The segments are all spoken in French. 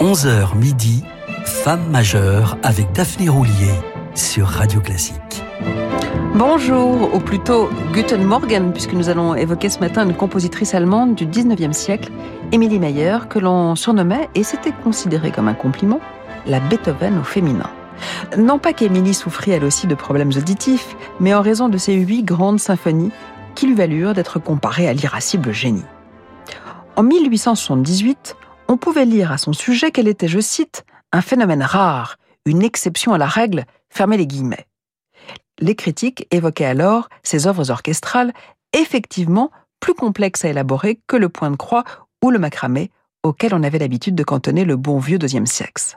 11h midi, Femme majeure avec Daphné Roulier sur Radio Classique. Bonjour, ou plutôt Guten Morgen, puisque nous allons évoquer ce matin une compositrice allemande du 19e siècle, Emilie Meyer, que l'on surnommait, et c'était considéré comme un compliment, la Beethoven au féminin. Non pas qu'Émilie souffrit elle aussi de problèmes auditifs, mais en raison de ses huit grandes symphonies qui lui valurent d'être comparée à l'irascible génie. En 1878, on pouvait lire à son sujet qu'elle était, je cite, un phénomène rare, une exception à la règle, fermez les guillemets. Les critiques évoquaient alors ses œuvres orchestrales, effectivement plus complexes à élaborer que le point de croix ou le macramé, auquel on avait l'habitude de cantonner le bon vieux deuxième sexe.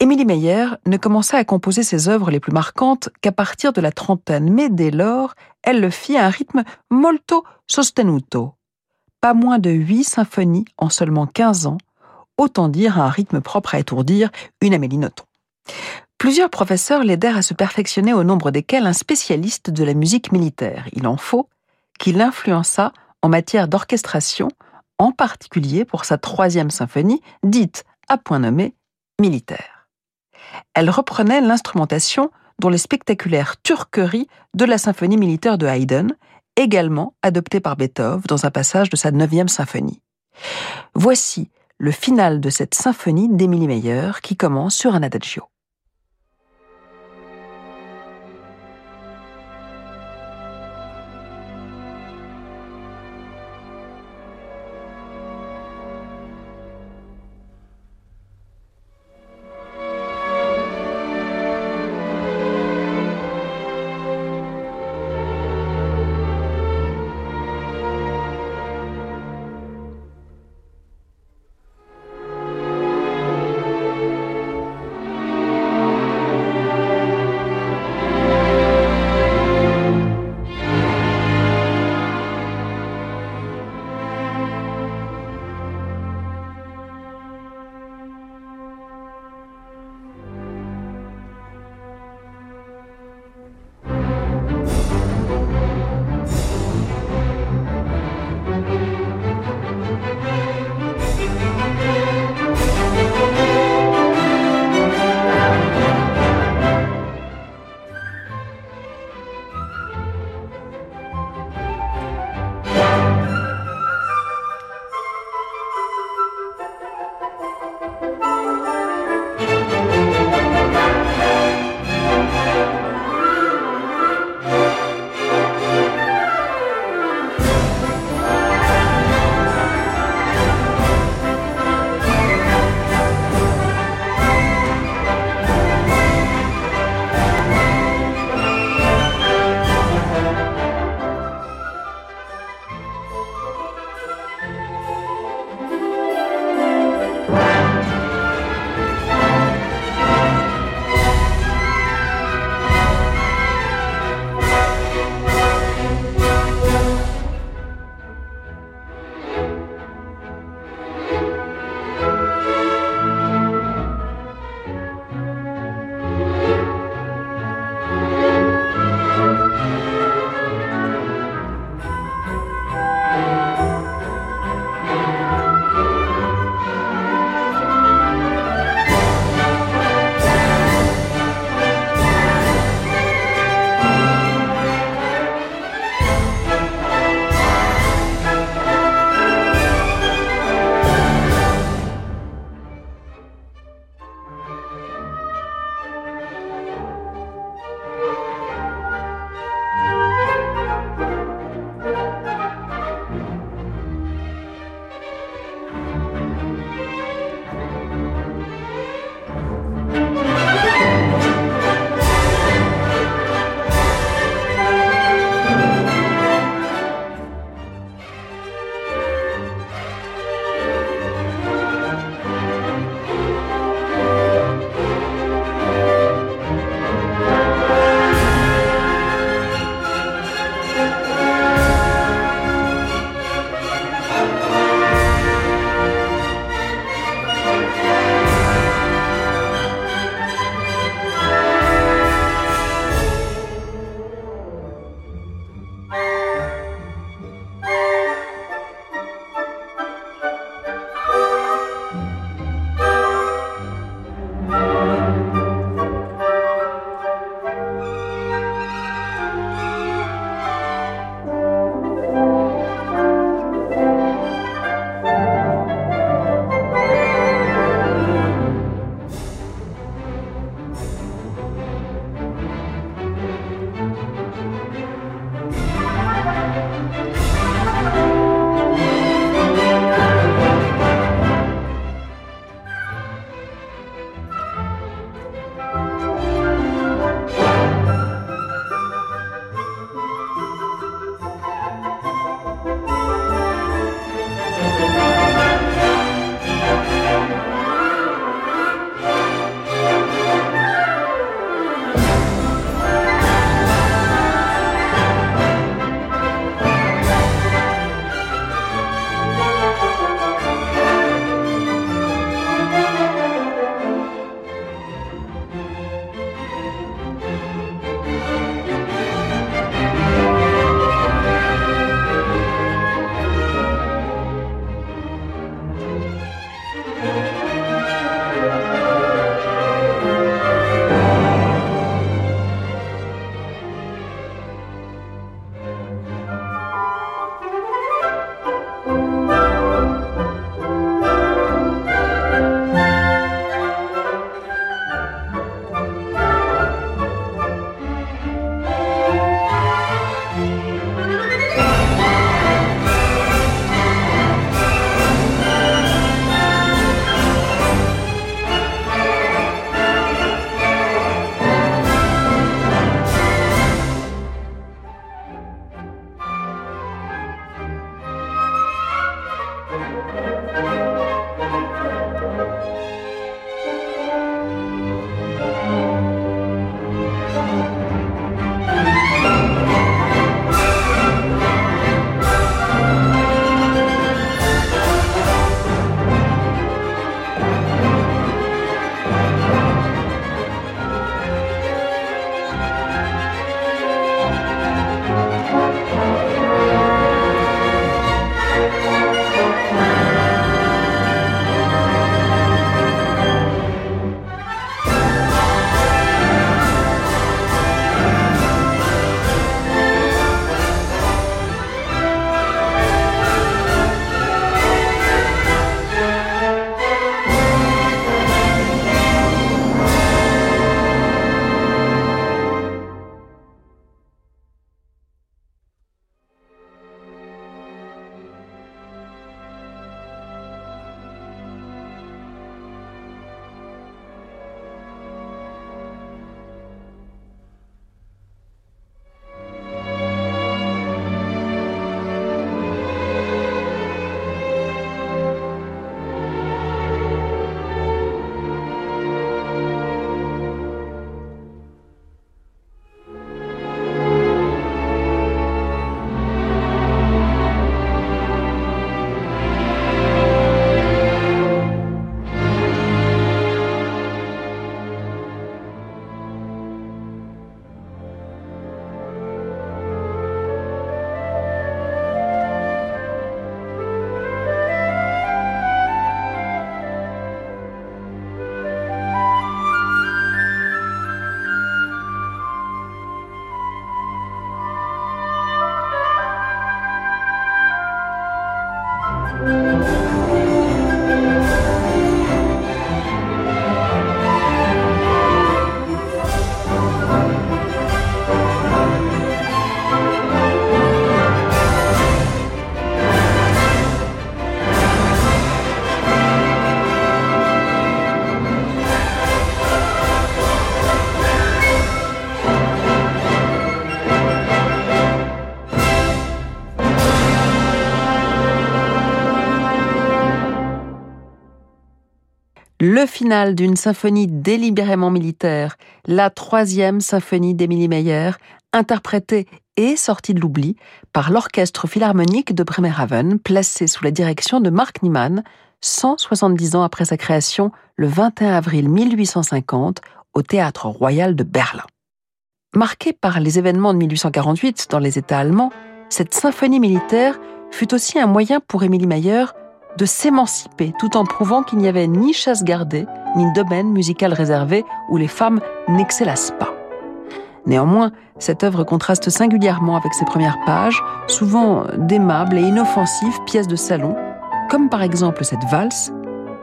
Émilie Meyer ne commença à composer ses œuvres les plus marquantes qu'à partir de la trentaine, mais dès lors, elle le fit à un rythme molto sostenuto, pas moins de huit symphonies en seulement 15 ans, autant dire à un rythme propre à étourdir une Amélie Nothomb. Plusieurs professeurs l'aidèrent à se perfectionner au nombre desquels un spécialiste de la musique militaire, il en faut, qui l'influença en matière d'orchestration, en particulier pour sa troisième symphonie, dite, à point nommé, militaire. Elle reprenait l'instrumentation dont les spectaculaires turqueries de la symphonie militaire de Haydn également adopté par Beethoven dans un passage de sa neuvième symphonie. Voici le final de cette symphonie d'Emilie Meyer qui commence sur un adagio. Le final d'une symphonie délibérément militaire, la troisième symphonie d'Émilie Meyer, interprétée et sortie de l'oubli par l'Orchestre Philharmonique de Bremerhaven, placé sous la direction de Mark Niemann, 170 ans après sa création, le 21 avril 1850, au Théâtre Royal de Berlin. Marquée par les événements de 1848 dans les États allemands, cette symphonie militaire fut aussi un moyen pour Émilie Mayer de s'émanciper tout en prouvant qu'il n'y avait ni chasse gardée, ni domaine musical réservé où les femmes n'excellassent pas. Néanmoins, cette œuvre contraste singulièrement avec ses premières pages, souvent d'aimables et inoffensives pièces de salon, comme par exemple cette valse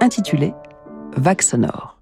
intitulée Vague sonore.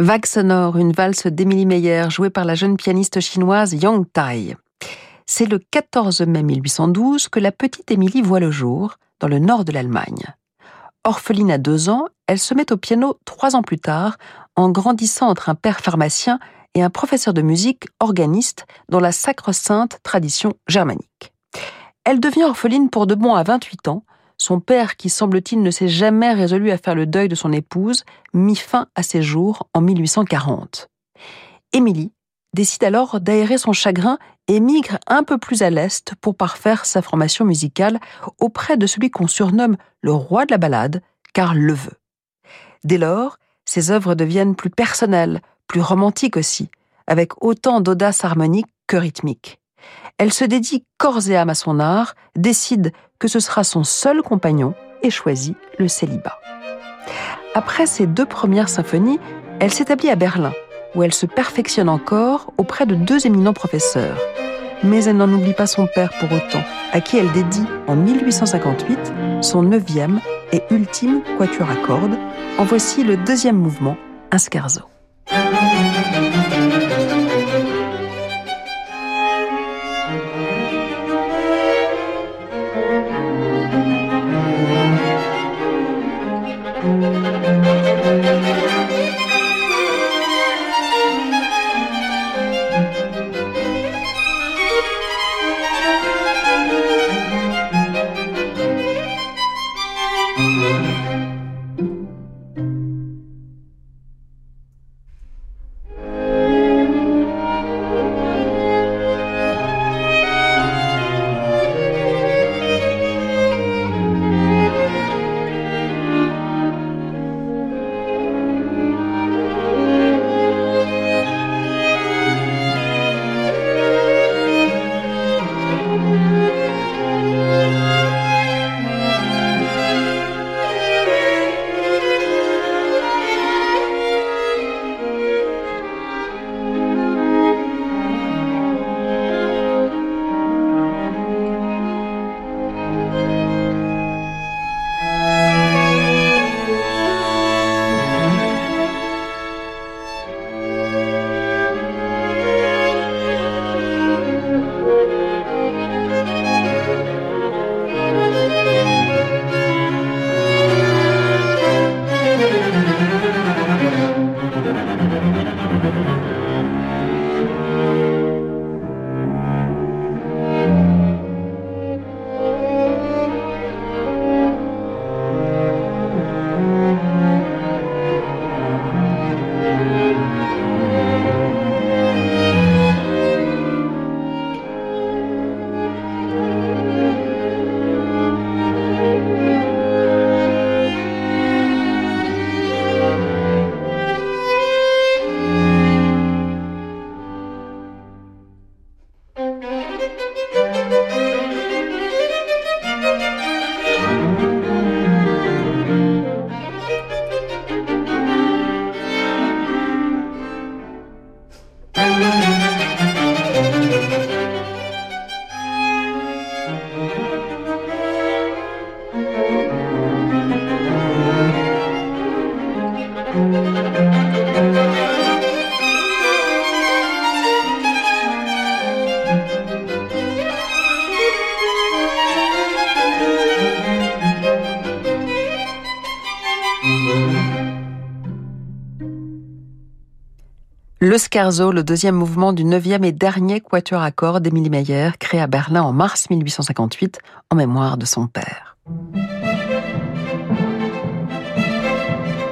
Vague sonore, une valse d'Émilie Meyer jouée par la jeune pianiste chinoise Yang Tai. C'est le 14 mai 1812 que la petite Émilie voit le jour, dans le nord de l'Allemagne. Orpheline à deux ans, elle se met au piano trois ans plus tard, en grandissant entre un père pharmacien et un professeur de musique organiste dans la sacro-sainte tradition germanique. Elle devient orpheline pour de bon à 28 ans, son père, qui semble-t-il ne s'est jamais résolu à faire le deuil de son épouse, mit fin à ses jours en 1840. Émilie décide alors d'aérer son chagrin et migre un peu plus à l'est pour parfaire sa formation musicale auprès de celui qu'on surnomme le roi de la ballade, Karl Leveux. Dès lors, ses œuvres deviennent plus personnelles, plus romantiques aussi, avec autant d'audace harmonique que rythmique. Elle se dédie corps et âme à son art, décide que ce sera son seul compagnon et choisit le célibat. Après ses deux premières symphonies, elle s'établit à Berlin, où elle se perfectionne encore auprès de deux éminents professeurs. Mais elle n'en oublie pas son père pour autant, à qui elle dédie en 1858 son neuvième et ultime quatuor à cordes. En voici le deuxième mouvement, un scherzo. Le Scherzo, le deuxième mouvement du neuvième et dernier quatuor à cordes d'Émilie Meyer, créé à Berlin en mars 1858 en mémoire de son père.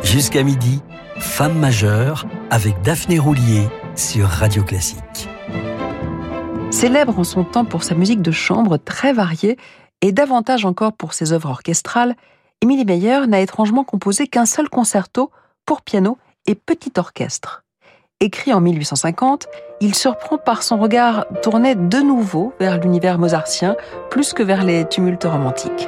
Jusqu'à midi, Femme majeure avec Daphné Roulier sur Radio Classique. Célèbre en son temps pour sa musique de chambre très variée et davantage encore pour ses œuvres orchestrales, Émilie Meyer n'a étrangement composé qu'un seul concerto pour piano et petit orchestre. Écrit en 1850, il surprend par son regard tourné de nouveau vers l'univers mozartien plus que vers les tumultes romantiques.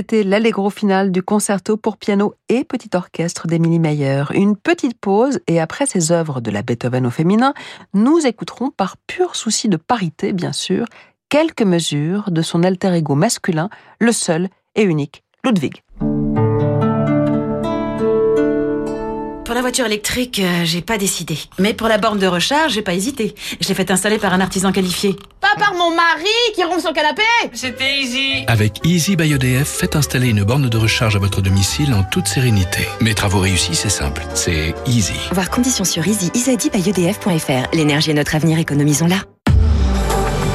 C'était l'allegro final du concerto pour piano et petit orchestre d'Emilie Meyer. Une petite pause et après ces œuvres de la Beethoven au féminin, nous écouterons par pur souci de parité, bien sûr, quelques mesures de son alter ego masculin, le seul et unique Ludwig. Pour la voiture électrique, euh, j'ai pas décidé. Mais pour la borne de recharge, j'ai pas hésité. Je l'ai fait installer par un artisan qualifié. Pas par mon mari qui ronfle son canapé C'était Easy Avec Easy by EDF, faites installer une borne de recharge à votre domicile en toute sérénité. Mes travaux réussis, c'est simple. C'est Easy. Voir conditions sur easy, easybyedf.fr. L'énergie est notre avenir, économisons-la.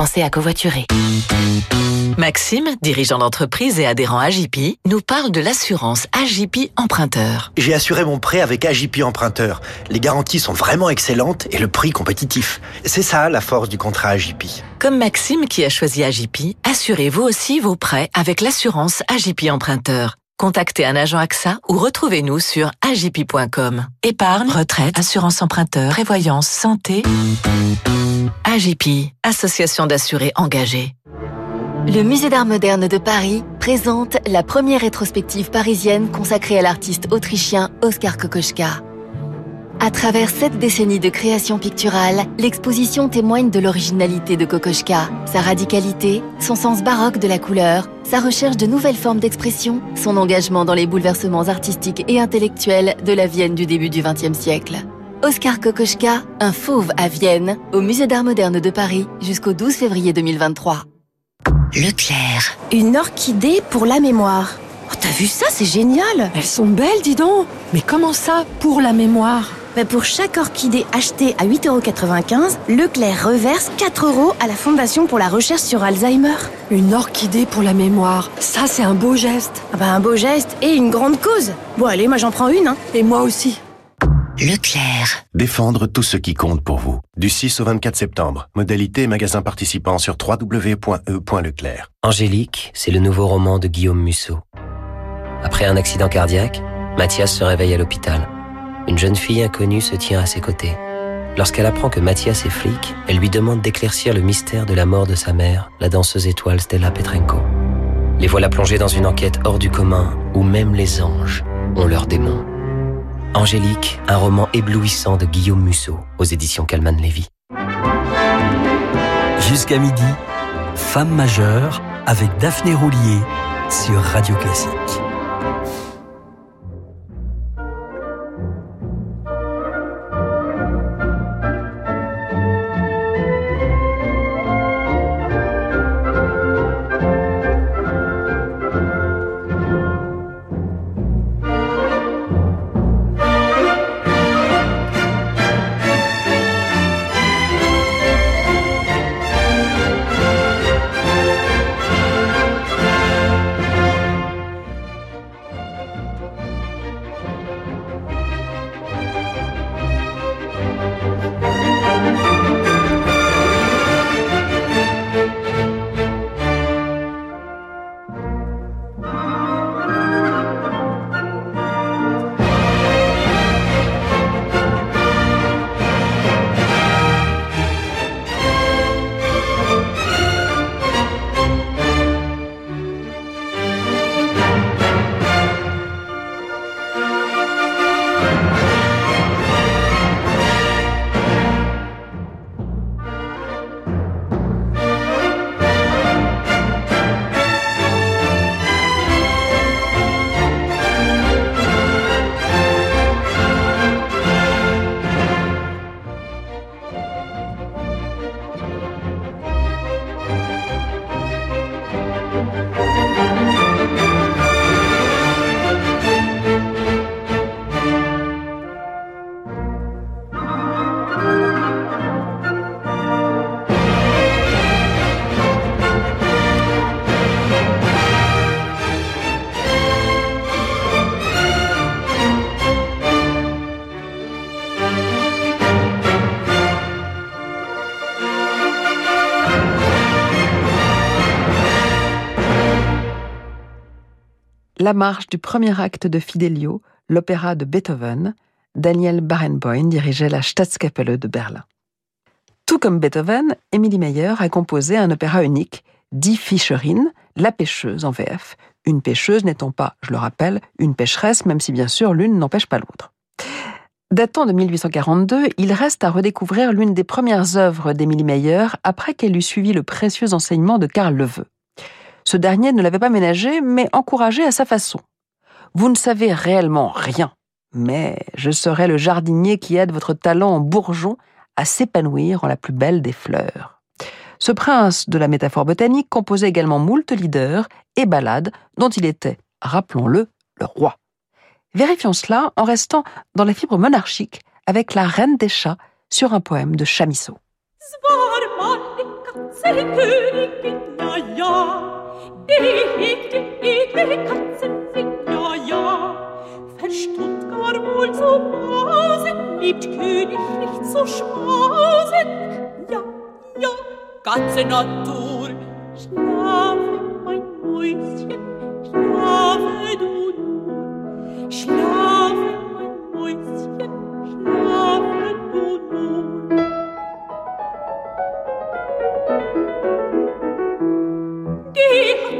Pensez à covoiturer. Maxime, dirigeant d'entreprise et adhérent AJP, nous parle de l'assurance AJP emprunteur. J'ai assuré mon prêt avec AJP emprunteur. Les garanties sont vraiment excellentes et le prix compétitif. C'est ça la force du contrat AJP. Comme Maxime qui a choisi AJP, assurez vous aussi vos prêts avec l'assurance AJP emprunteur. Contactez un agent AXA ou retrouvez-nous sur agip.com. Épargne, retraite, assurance emprunteur, prévoyance, santé. AJP, association d'assurés engagés. Le Musée d'art moderne de Paris présente la première rétrospective parisienne consacrée à l'artiste autrichien Oskar Kokoschka. À travers sept décennies de création picturale, l'exposition témoigne de l'originalité de Kokoschka, sa radicalité, son sens baroque de la couleur, sa recherche de nouvelles formes d'expression, son engagement dans les bouleversements artistiques et intellectuels de la Vienne du début du XXe siècle. Oscar Kokoschka, un fauve à Vienne, au Musée d'art moderne de Paris jusqu'au 12 février 2023. Leclerc. Une orchidée pour la mémoire. Oh, T'as vu ça C'est génial Elles sont belles, dis donc Mais comment ça, pour la mémoire? Ben Pour chaque orchidée achetée à 8,95€, Leclerc reverse 4 euros à la Fondation pour la recherche sur Alzheimer. Une orchidée pour la mémoire, ça c'est un beau geste. Ah ben un beau geste et une grande cause. Bon allez, moi j'en prends une. Hein. Et moi aussi. Leclerc. Défendre tout ce qui compte pour vous. Du 6 au 24 septembre. Modalité et magasin participant sur www.e.leclerc. Angélique, c'est le nouveau roman de Guillaume Musso. Après un accident cardiaque, Mathias se réveille à l'hôpital. Une jeune fille inconnue se tient à ses côtés. Lorsqu'elle apprend que Mathias est flic, elle lui demande d'éclaircir le mystère de la mort de sa mère, la danseuse étoile Stella Petrenko. Les voilà plongés dans une enquête hors du commun où même les anges ont leurs démons. Angélique, un roman éblouissant de Guillaume Musso aux éditions Calman Lévy. Jusqu'à midi, Femme majeure avec Daphné Roulier sur Radio Classique. La marche du premier acte de Fidelio, l'opéra de Beethoven, Daniel Barenboim dirigeait la Staatskapelle de Berlin. Tout comme Beethoven, Emilie Meyer a composé un opéra unique, Die Fischerin, la pêcheuse en VF, une pêcheuse n'étant pas, je le rappelle, une pêcheresse, même si bien sûr l'une n'empêche pas l'autre. Datant de 1842, il reste à redécouvrir l'une des premières œuvres d'Émilie Meyer après qu'elle eut suivi le précieux enseignement de Karl Leveux. Ce dernier ne l'avait pas ménagé, mais encouragé à sa façon. Vous ne savez réellement rien, mais je serai le jardinier qui aide votre talent en bourgeon à s'épanouir en la plus belle des fleurs. Ce prince de la métaphore botanique composait également moult leaders et ballades dont il était, rappelons-le, le roi. Vérifions cela en restant dans la fibre monarchique avec la reine des chats sur un poème de Chamisso. Ganze Natur. Schlafe, mein Mäuschen, schlafe du nur. Schlafe, mein Mäuschen, schlafe du nur. Die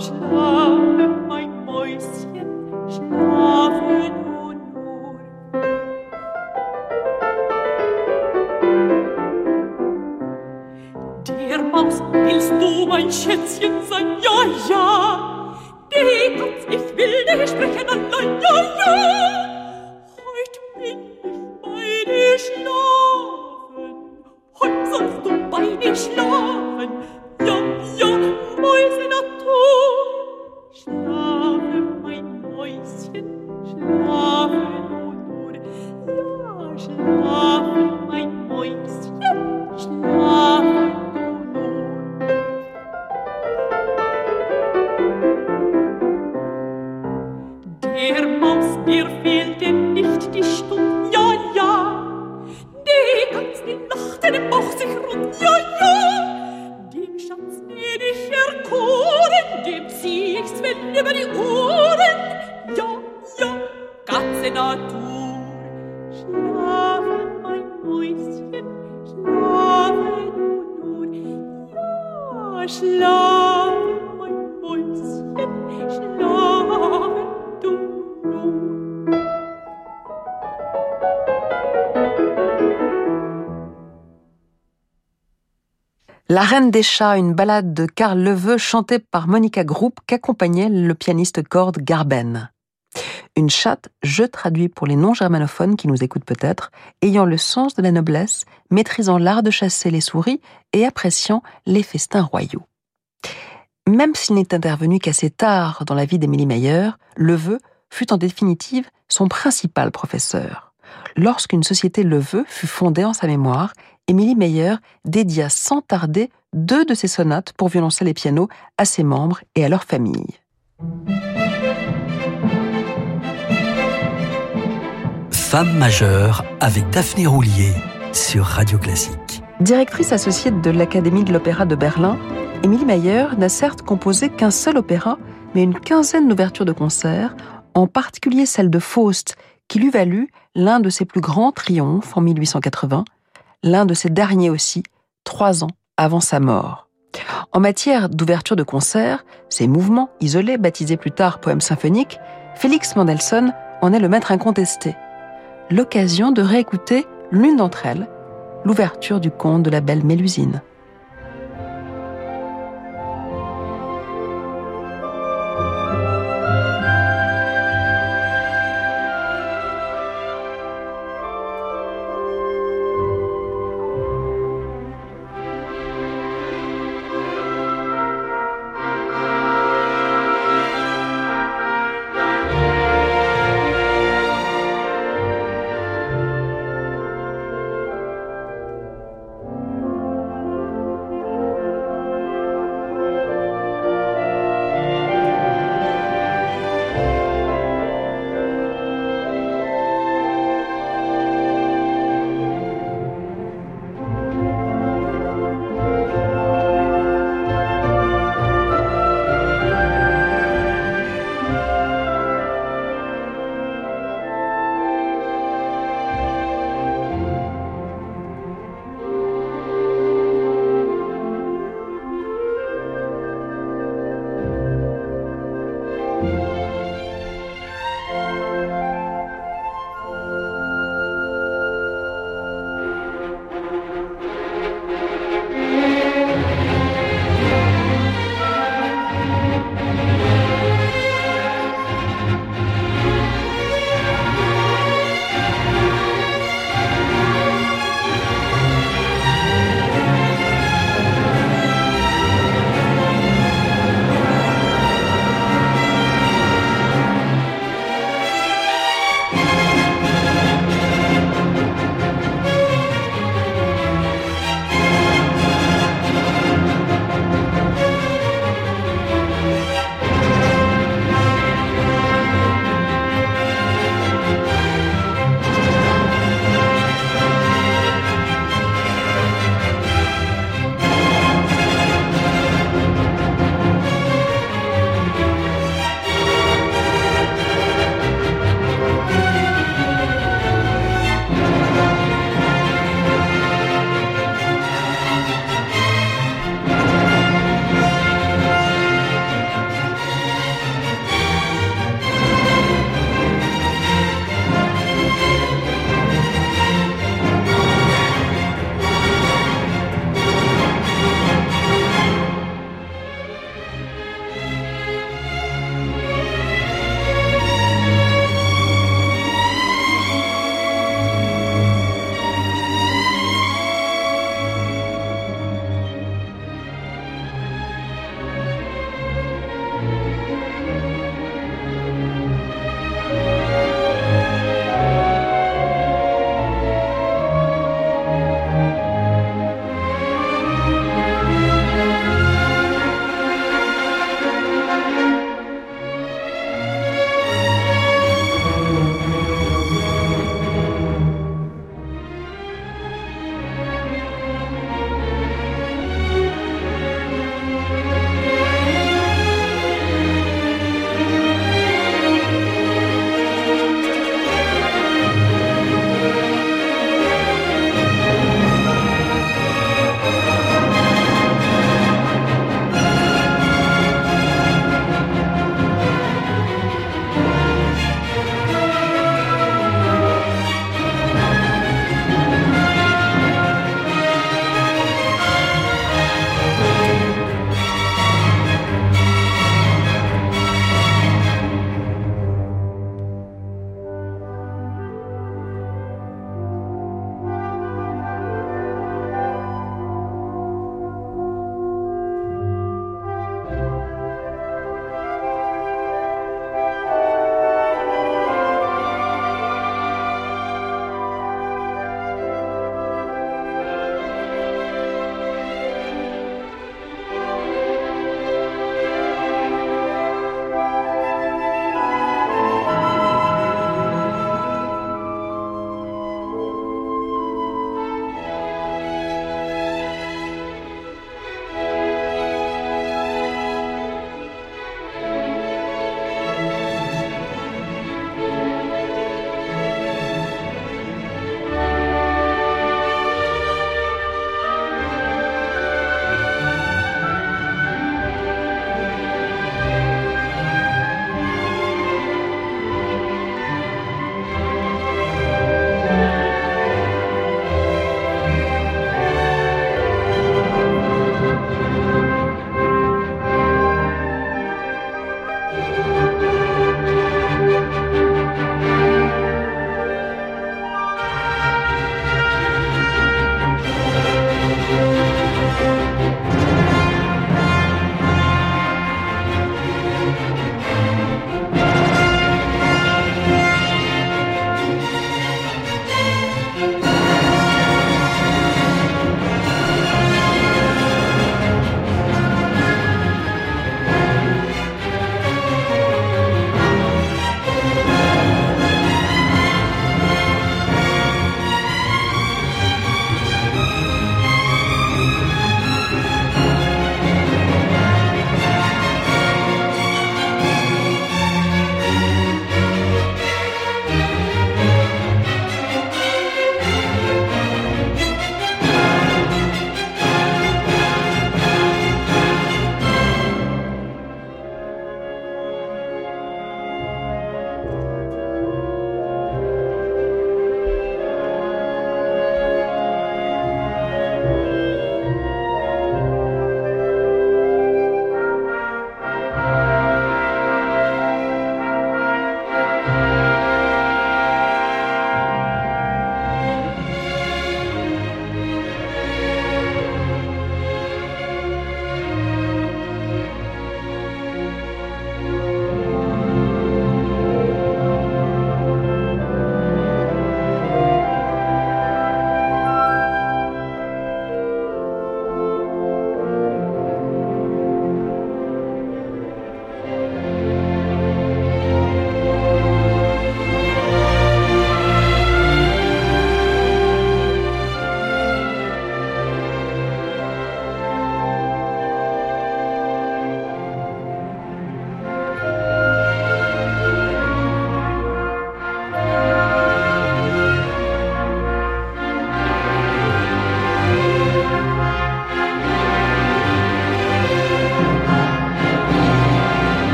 schlafe, mein Mäuschen, schlafe du nur. Der Maus, willst du mein Schätzchen sein? Ja, ja. Die Katz, ich will dir sprechen allein. Ja, ja. Une ballade de Karl Leveux chantée par Monica Group qu'accompagnait le pianiste corde Garben. Une chatte, je traduis pour les non-germanophones qui nous écoutent peut-être, ayant le sens de la noblesse, maîtrisant l'art de chasser les souris et appréciant les festins royaux. Même s'il n'est intervenu qu'assez tard dans la vie d'Émilie Meyer, Leveux fut en définitive son principal professeur. Lorsqu'une société le veut fut fondée en sa mémoire, Émilie Meyer dédia sans tarder deux de ses sonates pour violoncelle et piano à ses membres et à leur famille. Femme majeure avec Daphné Roulier sur Radio Classique. Directrice associée de l'Académie de l'Opéra de Berlin, Émilie Mayer n'a certes composé qu'un seul opéra, mais une quinzaine d'ouvertures de concerts, en particulier celle de Faust, qui lui valut l'un de ses plus grands triomphes en 1880, l'un de ses derniers aussi, trois ans avant sa mort. En matière d'ouverture de concerts, ces mouvements isolés, baptisés plus tard poèmes symphoniques, Félix Mendelssohn en est le maître incontesté. L'occasion de réécouter l'une d'entre elles, l'ouverture du conte de la belle Mélusine.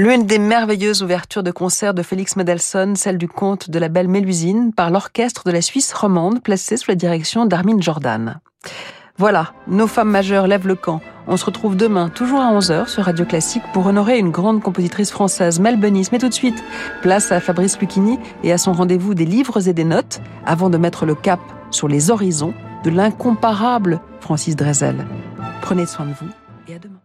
L'une des merveilleuses ouvertures de concert de Félix Mendelssohn, celle du conte de la belle Mélusine, par l'orchestre de la Suisse romande, placé sous la direction d'Armin Jordan. Voilà, nos femmes majeures lèvent le camp. On se retrouve demain, toujours à 11h sur Radio Classique, pour honorer une grande compositrice française, Mel Benis. Mais tout de suite, place à Fabrice Lucchini et à son rendez-vous des livres et des notes, avant de mettre le cap sur les horizons de l'incomparable Francis Drezel. Prenez soin de vous et à demain.